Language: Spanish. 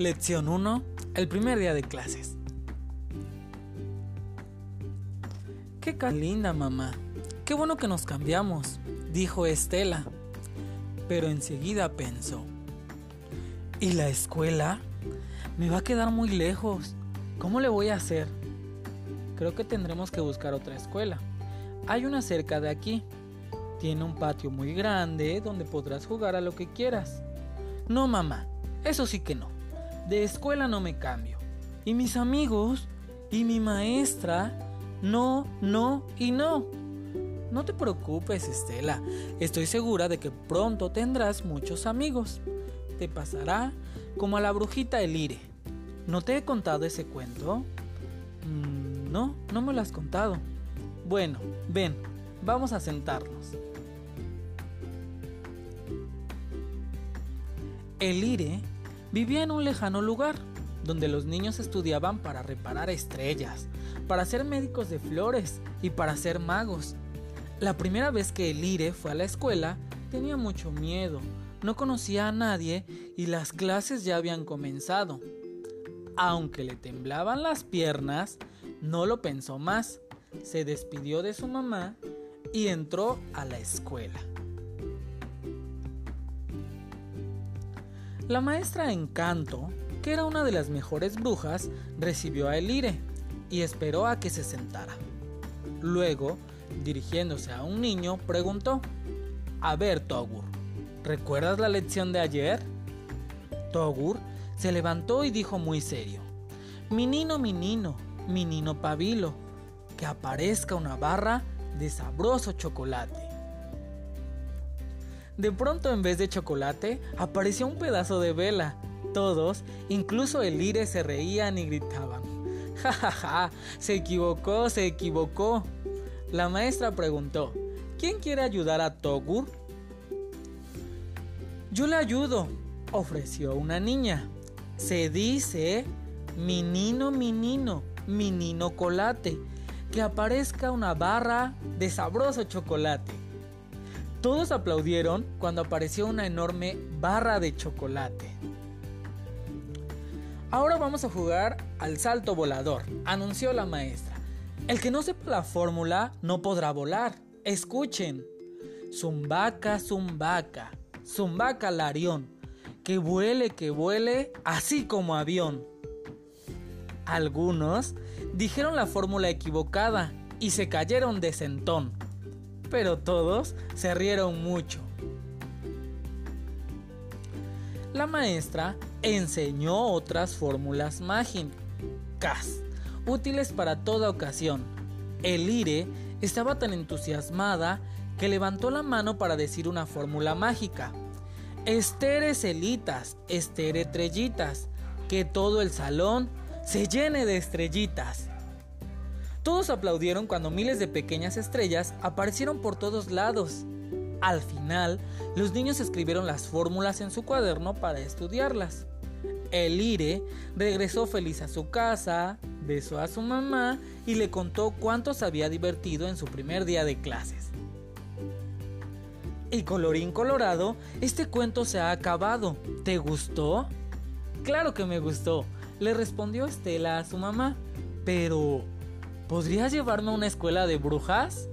Lección 1. El primer día de clases. Qué linda mamá. Qué bueno que nos cambiamos, dijo Estela. Pero enseguida pensó. ¿Y la escuela? Me va a quedar muy lejos. ¿Cómo le voy a hacer? Creo que tendremos que buscar otra escuela. Hay una cerca de aquí. Tiene un patio muy grande donde podrás jugar a lo que quieras. No, mamá, eso sí que no. De escuela no me cambio. Y mis amigos y mi maestra, no, no y no. No te preocupes, Estela. Estoy segura de que pronto tendrás muchos amigos. Te pasará como a la brujita Elire. ¿No te he contado ese cuento? Mm, no, no me lo has contado. Bueno, ven, vamos a sentarnos. Elire Vivía en un lejano lugar, donde los niños estudiaban para reparar estrellas, para ser médicos de flores y para ser magos. La primera vez que Elire fue a la escuela, tenía mucho miedo, no conocía a nadie y las clases ya habían comenzado. Aunque le temblaban las piernas, no lo pensó más. Se despidió de su mamá y entró a la escuela. La maestra Encanto, que era una de las mejores brujas, recibió a Elire y esperó a que se sentara. Luego, dirigiéndose a un niño, preguntó, A ver, Togur, ¿recuerdas la lección de ayer? Togur se levantó y dijo muy serio, Menino, menino, menino pabilo, que aparezca una barra de sabroso chocolate. De pronto en vez de chocolate apareció un pedazo de vela. Todos, incluso el Ire, se reían y gritaban. Ja, ja, ja, se equivocó, se equivocó. La maestra preguntó, ¿quién quiere ayudar a Togur? Yo le ayudo, ofreció una niña. Se dice, menino, menino, menino colate, que aparezca una barra de sabroso chocolate. Todos aplaudieron cuando apareció una enorme barra de chocolate. Ahora vamos a jugar al salto volador, anunció la maestra. El que no sepa la fórmula no podrá volar. Escuchen. Zumbaca, zumbaca, zumbaca larión, que vuele, que vuele, así como avión. Algunos dijeron la fórmula equivocada y se cayeron de sentón pero todos se rieron mucho. La maestra enseñó otras fórmulas mágicas, útiles para toda ocasión. Elire estaba tan entusiasmada que levantó la mano para decir una fórmula mágica. Estere celitas, estere estrellitas, que todo el salón se llene de estrellitas. Todos aplaudieron cuando miles de pequeñas estrellas aparecieron por todos lados. Al final, los niños escribieron las fórmulas en su cuaderno para estudiarlas. Elire regresó feliz a su casa, besó a su mamá y le contó cuánto se había divertido en su primer día de clases. Y colorín colorado, este cuento se ha acabado. ¿Te gustó? Claro que me gustó, le respondió Estela a su mamá. Pero, ¿Podrías llevarme a una escuela de brujas?